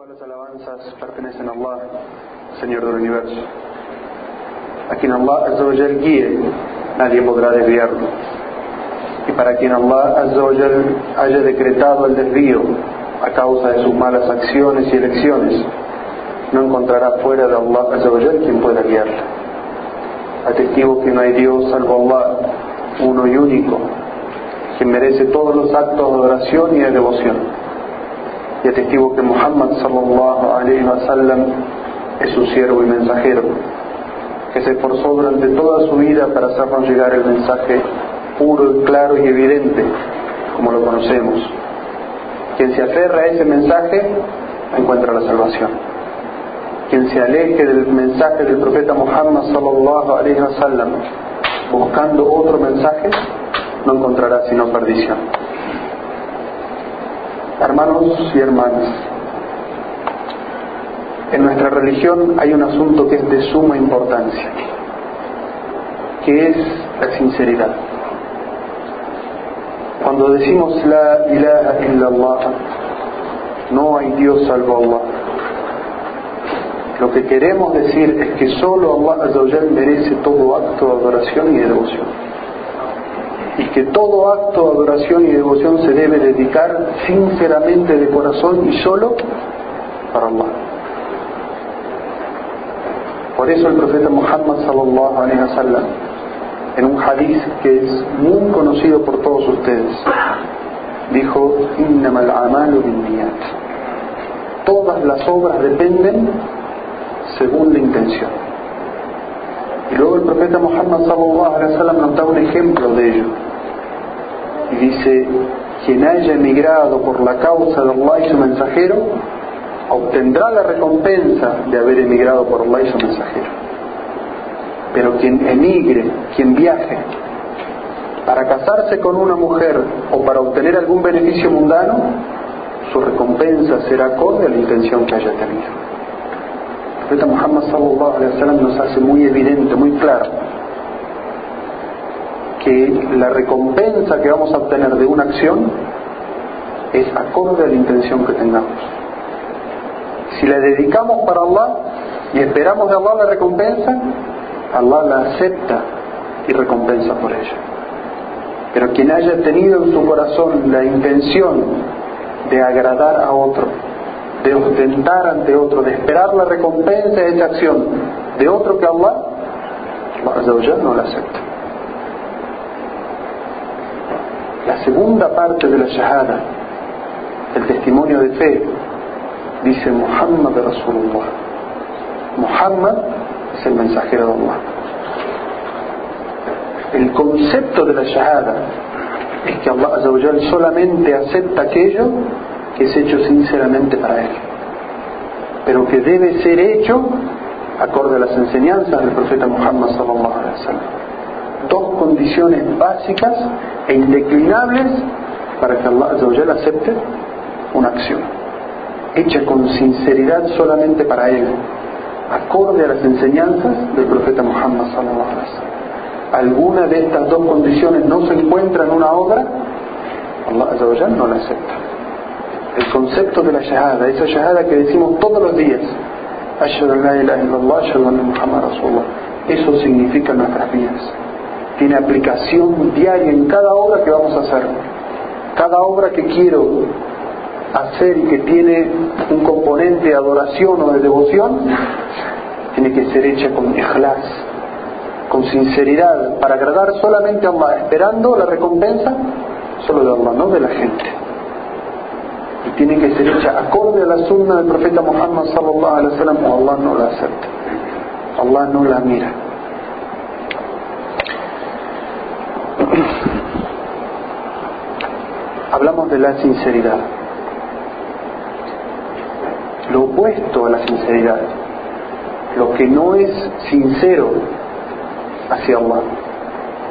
Todas las alabanzas pertenecen a Allah, Señor del universo. A quien Allah Azzawajal guíe, nadie podrá desviarlo. Y para quien Allah Azzawajal haya decretado el desvío a causa de sus malas acciones y elecciones, no encontrará fuera de Allah Azzawajal quien pueda guiarle. Atestigo que no hay Dios salvo Allah, uno y único, quien merece todos los actos de adoración y de devoción. Y atestigo que Muhammad sallallahu alayhi wa sallam es su siervo y mensajero, que se esforzó durante toda su vida para hacernos llegar el mensaje puro, claro y evidente, como lo conocemos. Quien se aferra a ese mensaje encuentra la salvación. Quien se aleje del mensaje del profeta Muhammad sallallahu alayhi wa sallam buscando otro mensaje, no encontrará sino perdición. Hermanos y hermanas, en nuestra religión hay un asunto que es de suma importancia, que es la sinceridad. Cuando decimos la ilaha illallah, no hay Dios salvo Allah. Lo que queremos decir es que solo Allah merece todo acto de adoración y de devoción. Y que todo acto de adoración y devoción se debe dedicar sinceramente de corazón y solo para Allah. Por eso el profeta Muhammad sallallahu alaihi wasallam en un hadith que es muy conocido por todos ustedes dijo innamal amalu binniyat todas las obras dependen según la intención. Y luego el profeta Muhammad sallallahu alaihi wasallam nos da un ejemplo de ello y dice quien haya emigrado por la causa de Allah y su mensajero obtendrá la recompensa de haber emigrado por Allah y su mensajero. Pero quien emigre, quien viaje para casarse con una mujer o para obtener algún beneficio mundano, su recompensa será acorde a la intención que haya tenido. El profeta Muhammad sallallahu alaihi wasallam nos hace muy evidente, muy claro, que la recompensa que vamos a obtener de una acción es acorde a la intención que tengamos. Si la dedicamos para Allah y esperamos de Allah la recompensa, Allah la acepta y recompensa por ella. Pero quien haya tenido en su corazón la intención de agradar a otro, de ostentar ante otro, de esperar la recompensa de esa acción de otro que Allah, Allah no la acepta. Segunda parte de la shahada, el testimonio de fe, dice Muhammad Rasulullah. Muhammad es el mensajero de Allah. El concepto de la shahada es que Allah solamente acepta aquello que es hecho sinceramente para Él, pero que debe ser hecho acorde a las enseñanzas del profeta Muhammad sallallahu alaihi wasallam. Dos condiciones básicas e indeclinables para que Allah acepte una acción hecha con sinceridad solamente para Él, acorde a las enseñanzas del profeta Muhammad sallallahu. Alguna de estas dos condiciones no se encuentra en una obra, Allah no la acepta. El concepto de la shahada, esa shahada que decimos todos los días, Ashhadu an la ilaha illallah, ashhadu anna Muhammad Rasulullah, eso significa nuestras vidas. Tiene aplicación diaria en cada obra que vamos a hacer. Cada obra que quiero hacer y que tiene un componente de adoración o de devoción, tiene que ser hecha con ikhlas, con sinceridad, para agradar solamente a Allah, esperando la recompensa solo de Allah, no de la gente. Y tiene que ser hecha acorde a la sunna del profeta Muhammad sallallahu alaihi wasallam o Allah no la acepta. Allah no la mira. Hablamos de la sinceridad. Lo opuesto a la sinceridad, lo que no es sincero hacia Allah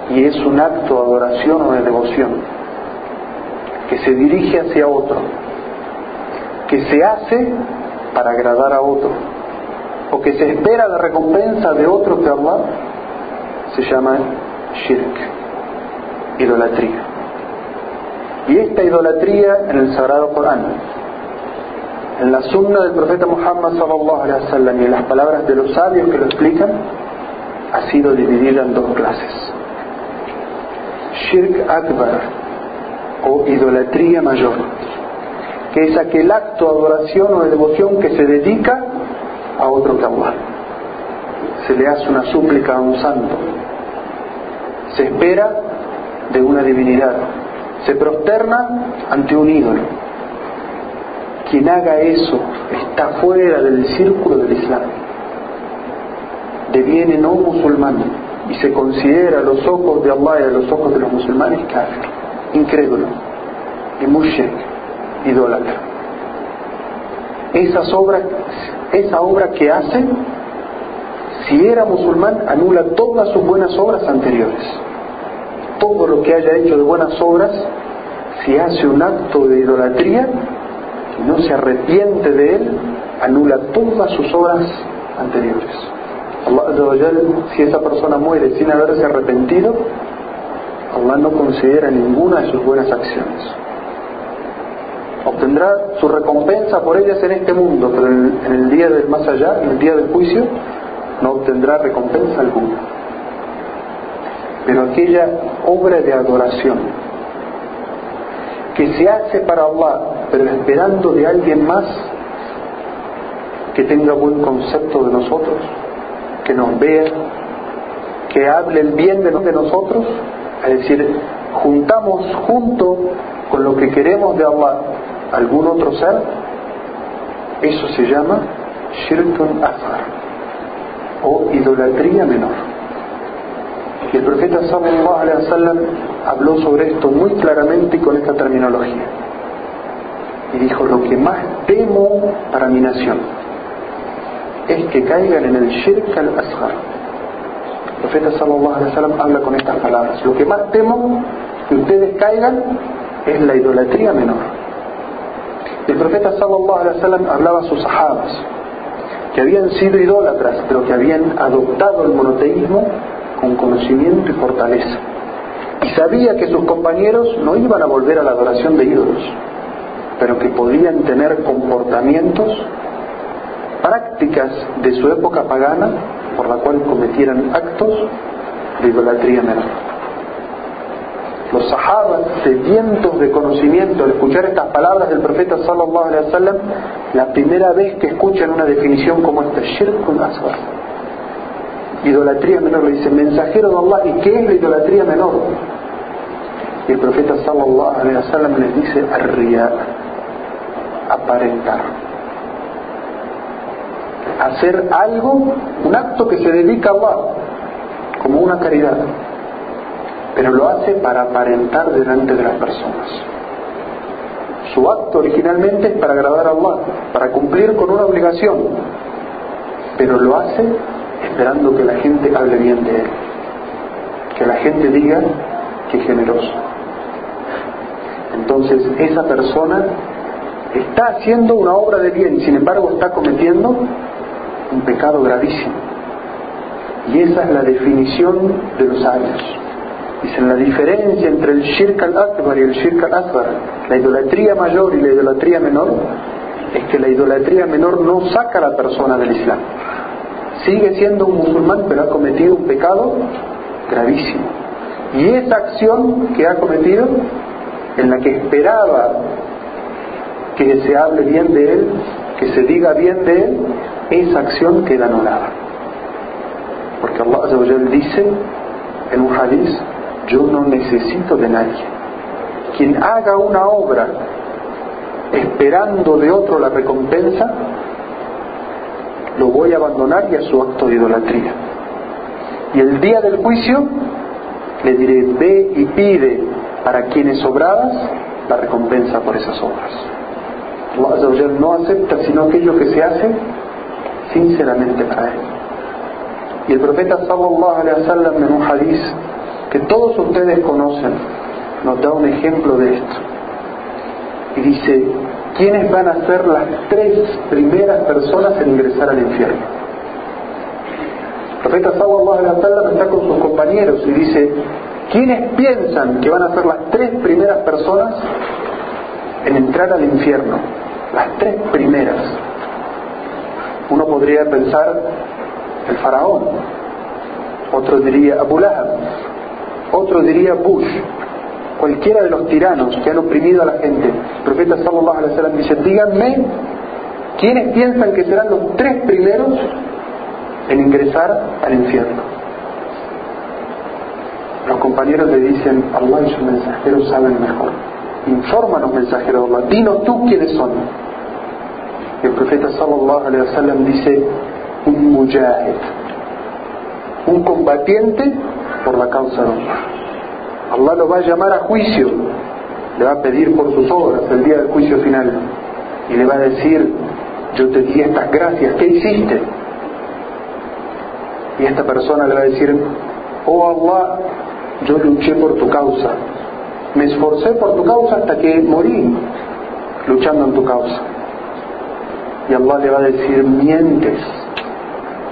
y es un acto de adoración o de devoción que se dirige hacia otro, que se hace para agradar a otro o que se espera la recompensa de otro que Allah, se llama shirk, idolatría. Y esta idolatría en el Sagrado Corán en la sunna del profeta Muhammad sallallahu alaihi wasallam y las palabras de los sabios que lo explican, ha sido dividida en dos clases. Shirk Akbar o idolatría mayor, que es aquel acto de adoración o de devoción que se dedica a otro que. Se le hace una súplica a un santo, se espera de una divinidad, se prosterna ante un ídolo. Quien haga eso está fuera del círculo del Islam, deviene no musulmán y se considera a los ojos de Allah y a los ojos de los musulmanes kafir, incrédulo y idólatra. Esas obras, esa obra que hace, si era musulmán, anula todas sus buenas obras anteriores todo lo que haya hecho de buenas obras, si hace un acto de idolatría y no se arrepiente de él, anula todas sus obras anteriores. Allah, si esa persona muere sin haberse arrepentido, Allah no considera ninguna de sus buenas acciones. Obtendrá su recompensa por ellas en este mundo, pero en el día del más allá, en el día del juicio, no obtendrá recompensa alguna pero aquella obra de adoración que se hace para Allah, pero esperando de alguien más que tenga buen concepto de nosotros, que nos vea, que hable el bien de nosotros, es decir, juntamos junto con lo que queremos de Allah algún otro ser, eso se llama shirkun asar o idolatría menor. Y el profeta sallallahu alaihi wasallam habló sobre esto muy claramente con esta terminología. Y dijo, lo que más temo para mi nación es que caigan en el shirk al-asghar. El profeta sallallahu alaihi wasallam habla con estas palabras. Lo que más temo que ustedes caigan es la idolatría menor. El profeta sallallahu alaihi wasallam hablaba a sus sahabas que habían sido idólatras, pero que habían adoptado el monoteísmo con conocimiento y fortaleza. Y sabía que sus compañeros no iban a volver a la adoración de ídolos, pero que podían tener comportamientos, prácticas de su época pagana, por la cual cometieran actos de idolatría menor. Los sahabas, sedientos de conocimiento, al escuchar estas palabras del profeta sallallahu alaihi wasallam, la primera vez que escuchan una definición como esta, shirkun asghar, idolatría menor, le dice mensajero de Allah, ¿y qué es la idolatría menor? Y el profeta sallallahu alaihi wasallam les dice arriar, aparentar. Hacer algo, un acto que se dedica a Allah, como una caridad, pero lo hace para aparentar delante de las personas. Su acto originalmente es para agradar a Allah, para cumplir con una obligación, pero lo hace esperando que la gente hable bien de él, que la gente diga que es generoso. Entonces esa persona está haciendo una obra de bien, sin embargo está cometiendo un pecado gravísimo. Y esa es la definición de los años. Dicen la diferencia entre el shirk al-akbar y el shirk al-asbar, la idolatría mayor y la idolatría menor, es que la idolatría menor no saca a la persona del Islam sigue siendo un musulmán, pero ha cometido un pecado gravísimo. Y esa acción que ha cometido, en la que esperaba que se hable bien de él, que se diga bien de él, esa acción queda anulada. Porque Allah dice en un hadith, yo no necesito de nadie. Quien haga una obra esperando de otro la recompensa, lo voy a abandonar y a su acto de idolatría. Y el día del juicio le diré, ve y pide para quienes sobradas la recompensa por esas obras. Allah no acepta sino aquello que se hace sinceramente para él. Y el profeta sallallahu alaihi wasallam en un hadith que todos ustedes conocen nos da un ejemplo de esto. Y dice, ¿quiénes van a ser las tres primeras personas en ingresar al infierno? El profeta sallallahu alaihi está con sus compañeros y dice, ¿quiénes piensan que van a ser las tres primeras personas en entrar al infierno? las tres primeras. Uno podría pensar el faraón, otro diría Abu otro diría Bush, cualquiera de los tiranos que han oprimido a la gente. El profeta sallallahu alaihi wasallam dice, díganme, ¿quiénes piensan que serán los tres primeros en ingresar al infierno? Los compañeros le dicen, Allah y sus mensajeros saben mejor. Infórmanos, mensajeros de Allah, dinos tú quiénes son. El profeta sallallahu alaihi wasallam dice, un mujahid, un combatiente por la causa de Allah. Allah lo va a llamar a juicio, le va a pedir por sus obras el día del juicio final y le va a decir, yo te di estas gracias, ¿qué hiciste? Y esta persona le va a decir, oh Allah, yo luché por tu causa, me esforcé por tu causa hasta que morí luchando en tu causa. Y Allah le va a decir, mientes.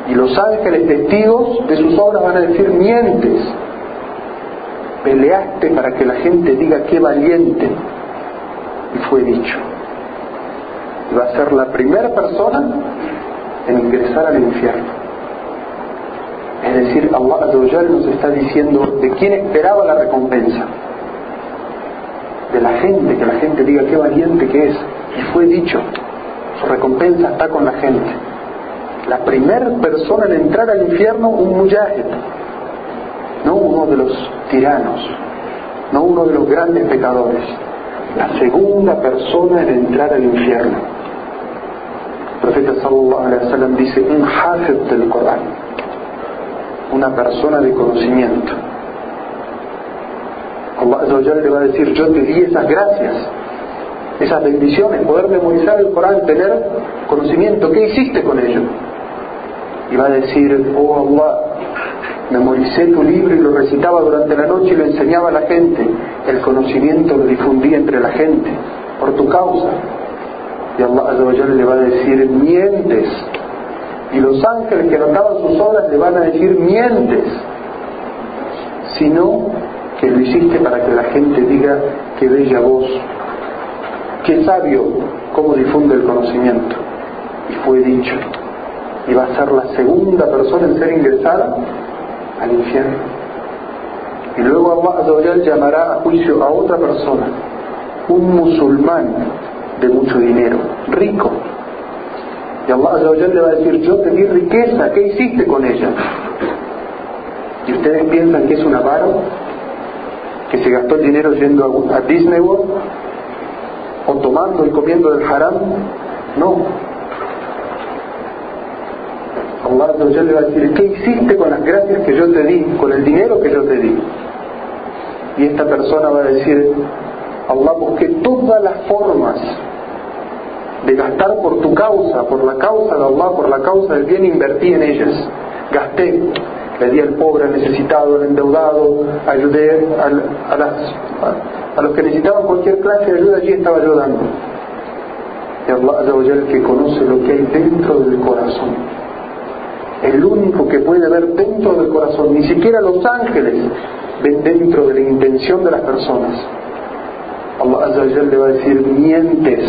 Y los ángeles testigos de sus obras van a decir, mientes peleaste para que la gente diga qué valiente. Y fue dicho. Y va a ser la primera persona en ingresar al infierno. Es decir, Allah nos está diciendo de quién esperaba la recompensa. De la gente, que la gente diga qué valiente que es. Y fue dicho, su recompensa está con la gente. La primera persona en entrar al infierno, un mujahid, no uno de los tiranos, no uno de los grandes pecadores, la segunda persona en entrar al infierno. El profeta sallallahu alaihi wasallam dice un hafiz del Corán, una persona de conocimiento. Allah le va a decir, yo te di esas gracias, esas bendiciones, poder memorizar el Corán, tener conocimiento, ¿qué hiciste con ello? Y va a decir, oh Allah, memoricé tu libro y lo recitaba durante la noche y lo enseñaba a la gente. El conocimiento lo difundía entre la gente por tu causa. Y Allah le va a decir, mientes. Y los ángeles que notaban sus obras le van a decir, mientes. Sino que lo hiciste para que la gente diga, qué bella voz, qué sabio, cómo difunde el conocimiento. Y fue dicho. Y va a ser la segunda persona en ser ingresada al infierno. Y luego Allah llamará a juicio a otra persona, un musulmán de mucho dinero, rico. Y Allah le va a decir, yo te riqueza, ¿qué hiciste con ella? ¿Y ustedes piensan que es un avaro? ¿Que se gastó el dinero yendo a Disney World? ¿O tomando y comiendo del haram? No, Allah le va a decir, ¿qué hiciste con las gracias que yo te di, con el dinero que yo te di? Y esta persona va a decir, Allah busqué todas las formas de gastar por tu causa, por la causa de Allah, por la causa del bien, invertí en ellas. Gasté, le di al pobre, al necesitado, al endeudado, ayudé a, los que necesitaban cualquier clase de ayuda, allí estaba ayudando. Y Allah el que conoce lo que hay dentro del corazón el único que puede ver dentro del corazón, ni siquiera los ángeles ven dentro de la intención de las personas. Allah le va a decir, mientes.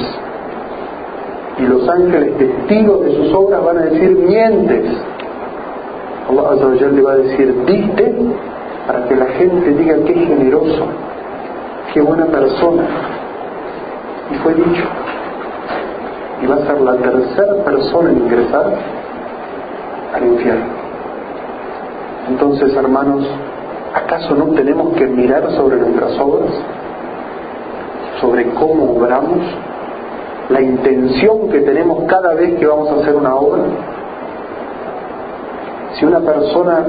Y los ángeles testigos de sus obras van a decir, mientes. Allah le va a decir, diste para que la gente diga qué generoso, qué buena persona. Y fue dicho. Y va a ser la tercera persona en ingresar al infierno. Entonces, hermanos, ¿acaso no tenemos que mirar sobre nuestras obras? ¿Sobre cómo obramos? ¿La intención que tenemos cada vez que vamos a hacer una obra? Si una persona,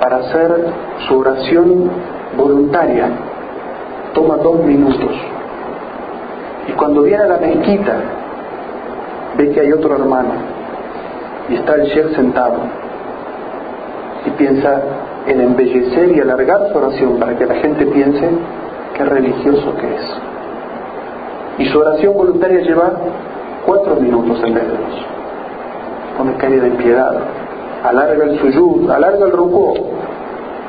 para hacer su oración voluntaria, toma dos minutos, y cuando viene a la mezquita, ve que hay otro hermano, y está el Sheikh sentado y piensa en embellecer y alargar su oración para que la gente piense qué religioso que es. Y su oración voluntaria lleva cuatro minutos en vez de dos. Pone calle de piedad, alarga el suyud, alarga el ruco.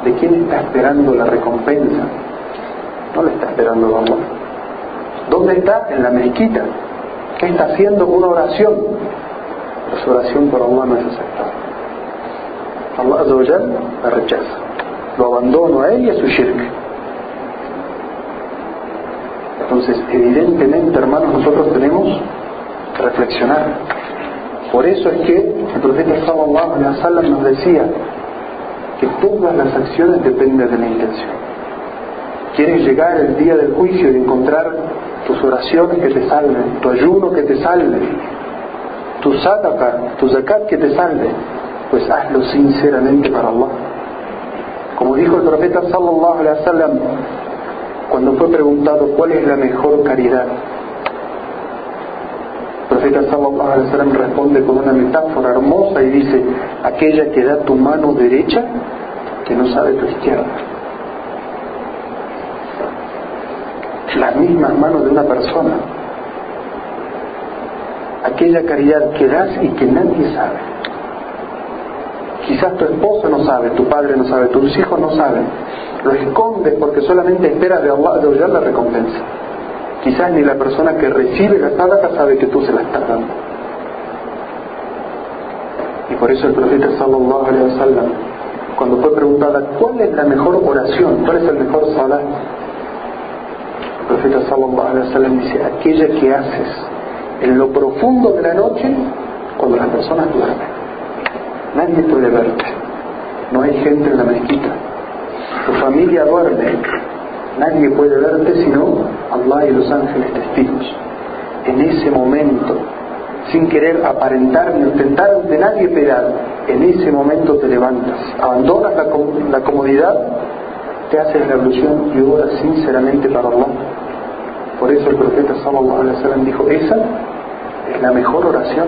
¿De quién está esperando la recompensa? No le está esperando Allah. ¿Dónde está? En la mezquita. ¿Qué está haciendo? Una oración. Su oración por Allah no es aceptada. Allah la rechaza. Lo abandono a él y a su shirk. Entonces, evidentemente, hermanos, nosotros tenemos que reflexionar. Por eso es que el profeta sallallahu alaihi wasallam nos decía que todas las acciones dependen de la intención. Quieres llegar el día del juicio y encontrar tus oraciones que te salven, tu ayuno que te salve, tu sadaqa, tu zakat que te salve, pues hazlo sinceramente para Allah. Como dijo el profeta sallallahu alaihi wasallam cuando fue preguntado cuál es la mejor caridad, el profeta sallallahu alaihi wasallam responde con una metáfora hermosa y dice, aquella que da tu mano derecha que no sabe tu izquierda. Las mismas manos de una persona. Aquella caridad que das y que nadie sabe. Quizás tu esposa no sabe, tu padre no sabe, tus hijos no saben. Lo escondes porque solamente esperas de Allah de la recompensa. Quizás ni la persona que recibe la sadaqa sabe que tú se la estás dando. Y por eso el profeta sallallahu alaihi wasallam, cuando fue preguntada cuál es la mejor oración, cuál es el mejor salat, el profeta sallallahu alaihi wasallam dice, aquella que haces en lo profundo de la noche cuando las personas duermen. Nadie puede verte. No hay gente en la mezquita. Tu familia duerme. Nadie puede verte sino Allah y los ángeles testigos. En ese momento, sin querer aparentar ni intentar de nadie pegar, en ese momento te levantas, abandonas la, comodidad, te haces la ilusión y oras sinceramente para Allah. Por eso el profeta sallallahu alaihi wasallam dijo, esa es la mejor oración,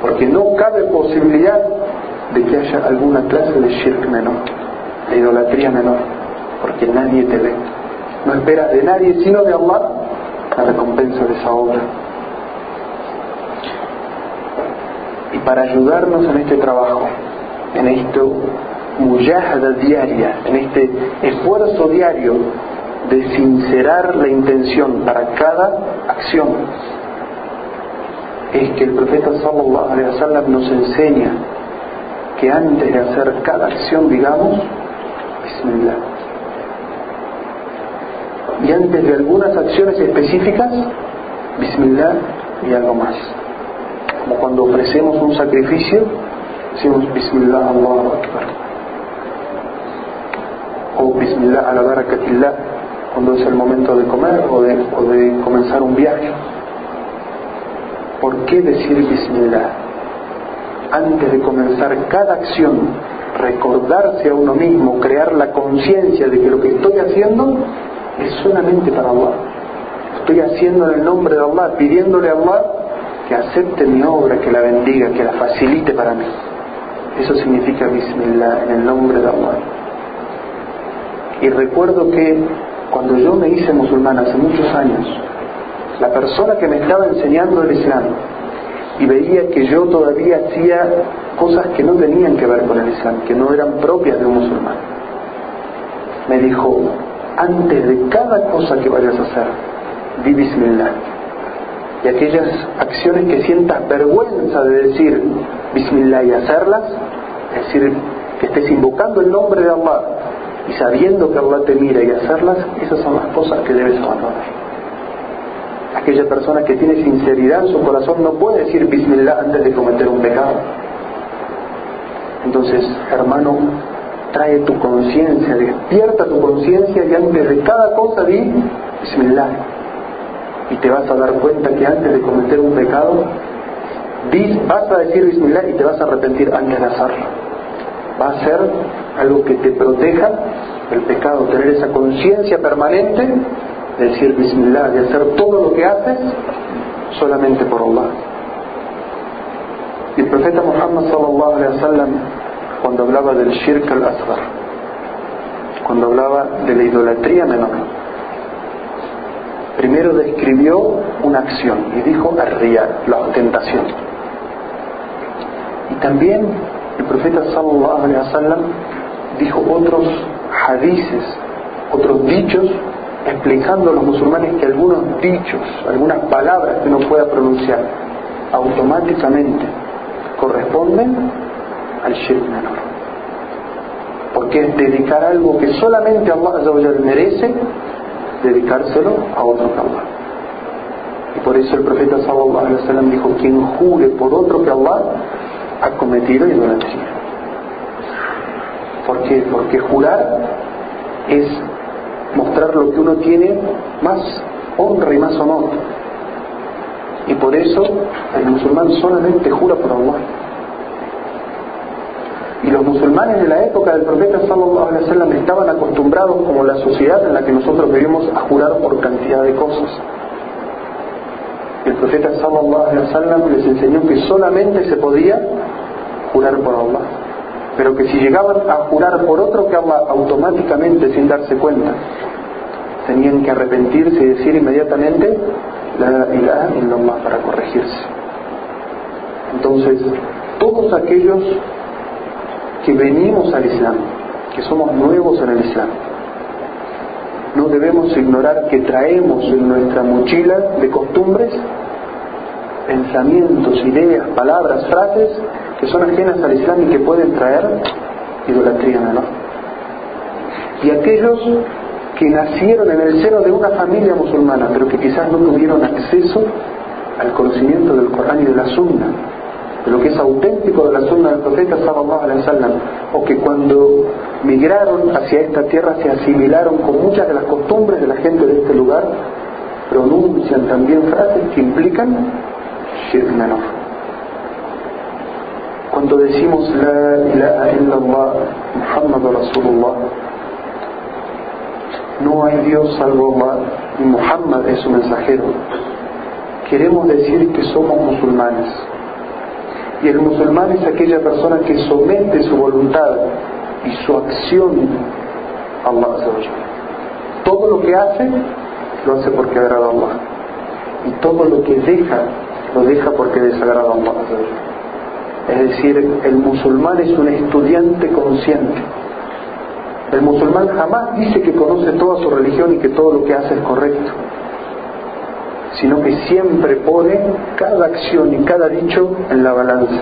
porque no cabe posibilidad de que haya alguna clase de shirk menor, de idolatría menor porque nadie te ve. No esperas de nadie sino de Allah la recompensa de esa obra. Y para ayudarnos en este trabajo, en esto muyahada diaria, en este esfuerzo diario de sincerar la intención para cada acción, es que el profeta sallallahu alaihi wasallam nos enseña que antes de hacer cada acción digamos Bismillah y antes de algunas acciones específicas, Bismillah y algo más. Como cuando ofrecemos un sacrificio, decimos Bismillah Allahu Akbar. O Bismillah ala barakatillah cuando es el momento de comer o de, comenzar un viaje. ¿Por qué decir Bismillah? Antes de comenzar cada acción, recordarse a uno mismo, crear la conciencia de que lo que estoy haciendo es solamente para Allah. Estoy haciendo en el nombre de Allah, pidiéndole a Allah que acepte mi obra, que la bendiga, que la facilite para mí. Eso significa Bismillah, en el nombre de Allah. Y recuerdo que cuando yo me hice musulmán hace muchos años, la persona que me estaba enseñando el Islam y veía que yo todavía hacía cosas que no tenían que ver con el Islam, que no eran propias de un musulmán, me dijo, antes de cada cosa que vayas a hacer, di Bismillah. Y aquellas acciones que sientas vergüenza de decir Bismillah y hacerlas, es decir, que estés invocando el nombre de Allah y sabiendo que Allah te mira y hacerlas, esas son las cosas que debes abandonar. Aquella persona que tiene sinceridad en su corazón no puede decir Bismillah antes de cometer un pecado. Entonces, hermano, trae tu conciencia, despierta tu conciencia y antes de cada cosa di Bismillah. Y te vas a dar cuenta que antes de cometer un pecado, vas a decir Bismillah y te vas a arrepentir antes de hacerlo. Va a ser algo que te proteja del pecado, tener esa conciencia permanente de decir Bismillah, de hacer todo lo que haces solamente por Allah. Y el profeta Muhammad sallallahu alaihi wasallam cuando hablaba del shirk al-asghar, cuando hablaba de la idolatría menor. Primero describió una acción y dijo arriar, la ostentación. Y también el profeta dijo otros hadices, otros dichos explicando a los musulmanes que algunos dichos, algunas palabras que uno pueda pronunciar, automáticamente corresponden al shirk menor. Porque es dedicar algo que solamente Allah merece, dedicárselo a otro que Allah. Y por eso el profeta dijo, quien jure por otro que Allah ha cometido idolatría. ¿Por qué? Porque jurar es mostrar lo que uno tiene más honra y más honor. Y por eso el musulmán solamente jura por Allah. Y los musulmanes de la época del profeta sallallahu alaihi estaban acostumbrados, como la sociedad en la que nosotros vivimos, a jurar por cantidad de cosas. Profeta sallallahu alaihi wasallam les enseñó que solamente se podía jurar por Allah, pero que si llegaban a jurar por otro que Allah automáticamente sin darse cuenta, tenían que arrepentirse y decir inmediatamente la ilaha illallah para corregirse. Entonces, todos aquellos que venimos al Islam, que somos nuevos en el Islam, no debemos ignorar que traemos en nuestra mochila de costumbres pensamientos, ideas, palabras, frases que son ajenas al Islam y que pueden traer idolatría ¿no? Y aquellos que nacieron en el seno de una familia musulmana, pero que quizás no tuvieron acceso al conocimiento del Corán y de la Sunna, de lo que es auténtico de la Sunna del profeta sallallahu alaihi wasallam, o que cuando migraron hacia esta tierra se asimilaron con muchas de las costumbres de la gente de este lugar, pronuncian también frases que implican shirk menor. Cuando decimos la ilaha illallah Muhammad Rasulullah, no hay Dios salvo Allah y Muhammad es su mensajero. Queremos decir que somos musulmanes. Y el musulmán es aquella persona que somete su voluntad y su acción a Allah. Todo lo que hace, lo hace porque agrada a Allah. Y todo lo que deja, lo deja porque desagrada a Allah. Es decir, el musulmán es un estudiante consciente el musulmán jamás dice que conoce toda su religión y que todo lo que hace es correcto, sino que siempre pone cada acción y cada dicho en la balanza.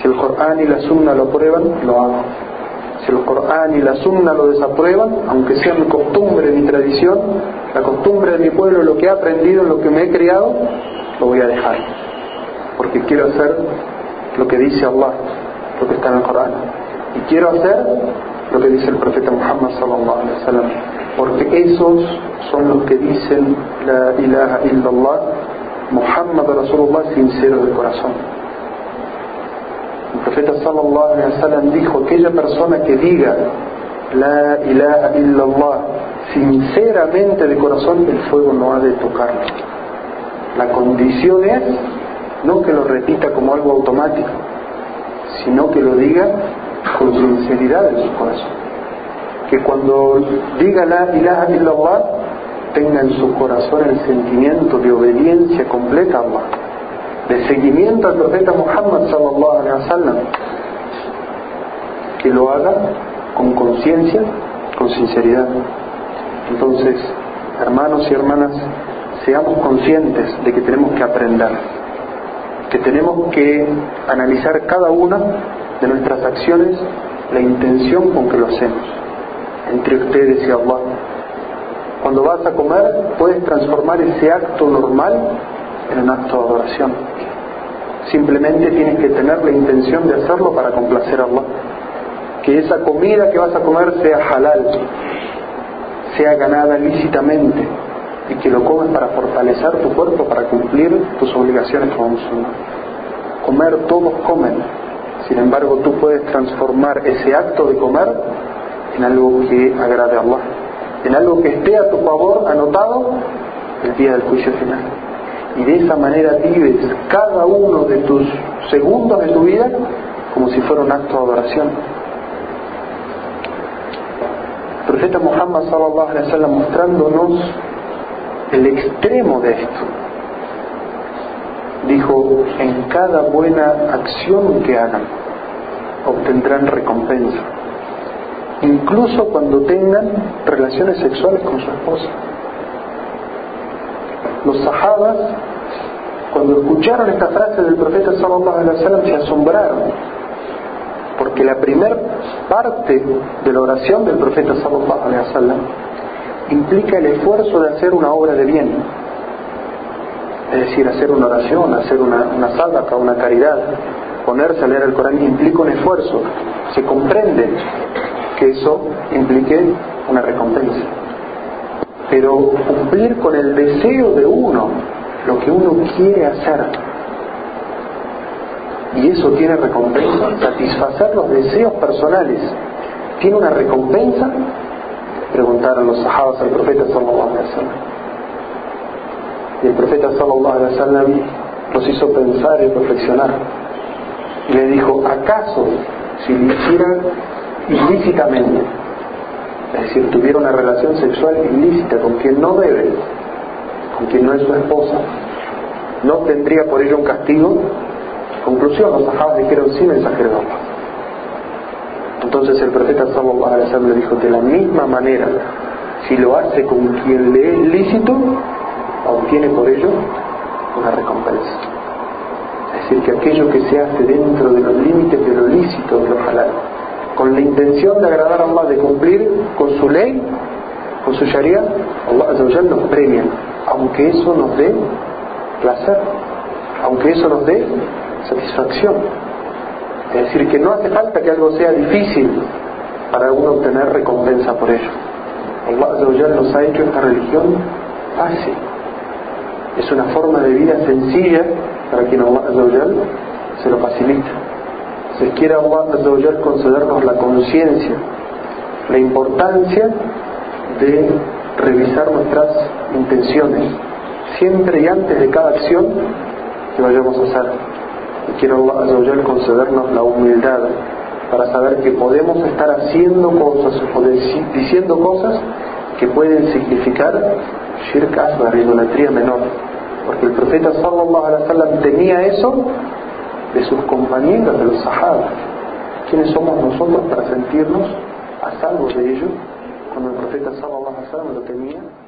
Si el Corán y la Sunna lo aprueban, lo hago. Si el Corán y la Sunna lo desaprueban, aunque sea mi costumbre, mi tradición, la costumbre de mi pueblo, lo que he aprendido, lo que me he criado, lo voy a dejar. Porque quiero hacer lo que dice Allah, lo que está en el Corán. Y quiero hacer lo que dice el profeta Muhammad sallallahu alaihi wasallam, porque esos son los que dicen la ilaha illallah, Muhammad Rasulullah sincero de corazón. El profeta sallallahu alaihi wasallam dijo, aquella persona que diga la ilaha illallah sinceramente de corazón, el fuego no ha de tocarlo. La condición es no que lo repita como algo automático, sino que lo diga con sinceridad en su corazón. Que cuando diga la ilaha illallah, tenga en su corazón el sentimiento de obediencia completa a Allah, de seguimiento al profeta Muhammad sallallahu alaihi wasallam, que lo haga con conciencia, con sinceridad. Entonces, hermanos y hermanas, seamos conscientes de que tenemos que aprender, que tenemos que analizar cada una de nuestras acciones la intención con que lo hacemos, entre ustedes y Allah. Cuando vas a comer, puedes transformar ese acto normal en un acto de adoración. Simplemente tienes que tener la intención de hacerlo para complacer a Allah. Que esa comida que vas a comer sea halal, sea ganada lícitamente y que lo comes para fortalecer tu cuerpo, para cumplir tus obligaciones como musulmán. Comer, todos comen, sin embargo, tú puedes transformar ese acto de comer en algo que agrade a Allah, en algo que esté a tu favor anotado el día del juicio final. Y de esa manera vives cada uno de tus segundos de tu vida como si fuera un acto de adoración. Profeta Muhammad sallallahu alaihi wasallam mostrándonos el extremo de esto dijo, en cada buena acción que hagan, obtendrán recompensa, incluso cuando tengan relaciones sexuales con su esposa. Los sahabas, cuando escucharon esta frase del profeta sallallahu alaihi wasallam, se asombraron. Porque la primera parte de la oración del profeta sallallahu alaihi wasallam implica el esfuerzo de hacer una obra de bien. Es decir, hacer una oración, hacer una, una salva, una caridad, ponerse a leer el Corán implica un esfuerzo. Se comprende que eso implique una recompensa. Pero cumplir con el deseo de uno, lo que uno quiere hacer, y eso tiene recompensa, satisfacer los deseos personales, ¿tiene una recompensa? Preguntaron los sahabas al profeta sallallahu alaihi wasallam. Y el profeta sallallahu alaihi wasallam los hizo pensar y reflexionar. Y le dijo, ¿acaso si lo hicieran ilícitamente, es decir, tuviera una relación sexual ilícita con quien no debe, con quien no es su esposa, no tendría por ello un castigo. Conclusión, los sahabas dijeron sí, mensajero de. Entonces el profeta sallallahu alaihi wasallam le dijo, de la misma manera, si lo hace con quien le es lícito, obtiene por ello una recompensa. Es decir, que aquello que se hace dentro de los límites de lo lícito, de lo halal, con la intención de agradar a Allah, de cumplir con su ley, con su sharia, Allah nos premia, aunque eso nos dé placer, aunque eso nos dé satisfacción. Es decir, que no hace falta que algo sea difícil para uno obtener recompensa por ello. Allah nos ha hecho esta religión fácil. Es una forma de vida sencilla para quien Allah se lo facilita se quiere Allah concedernos la conciencia, la importancia de revisar nuestras intenciones, siempre y antes de cada acción que vayamos a hacer. Quiero Allah concedernos la humildad para saber que podemos estar haciendo cosas o diciendo cosas que pueden significar shirk asbar, idolatría menor. Porque el profeta sallallahu alaihi wasallam tenía eso de sus compañeros, de los sahabas. ¿Quiénes somos nosotros para sentirnos a salvo de ellos cuando el profeta sallallahu alaihi wasallam lo tenía?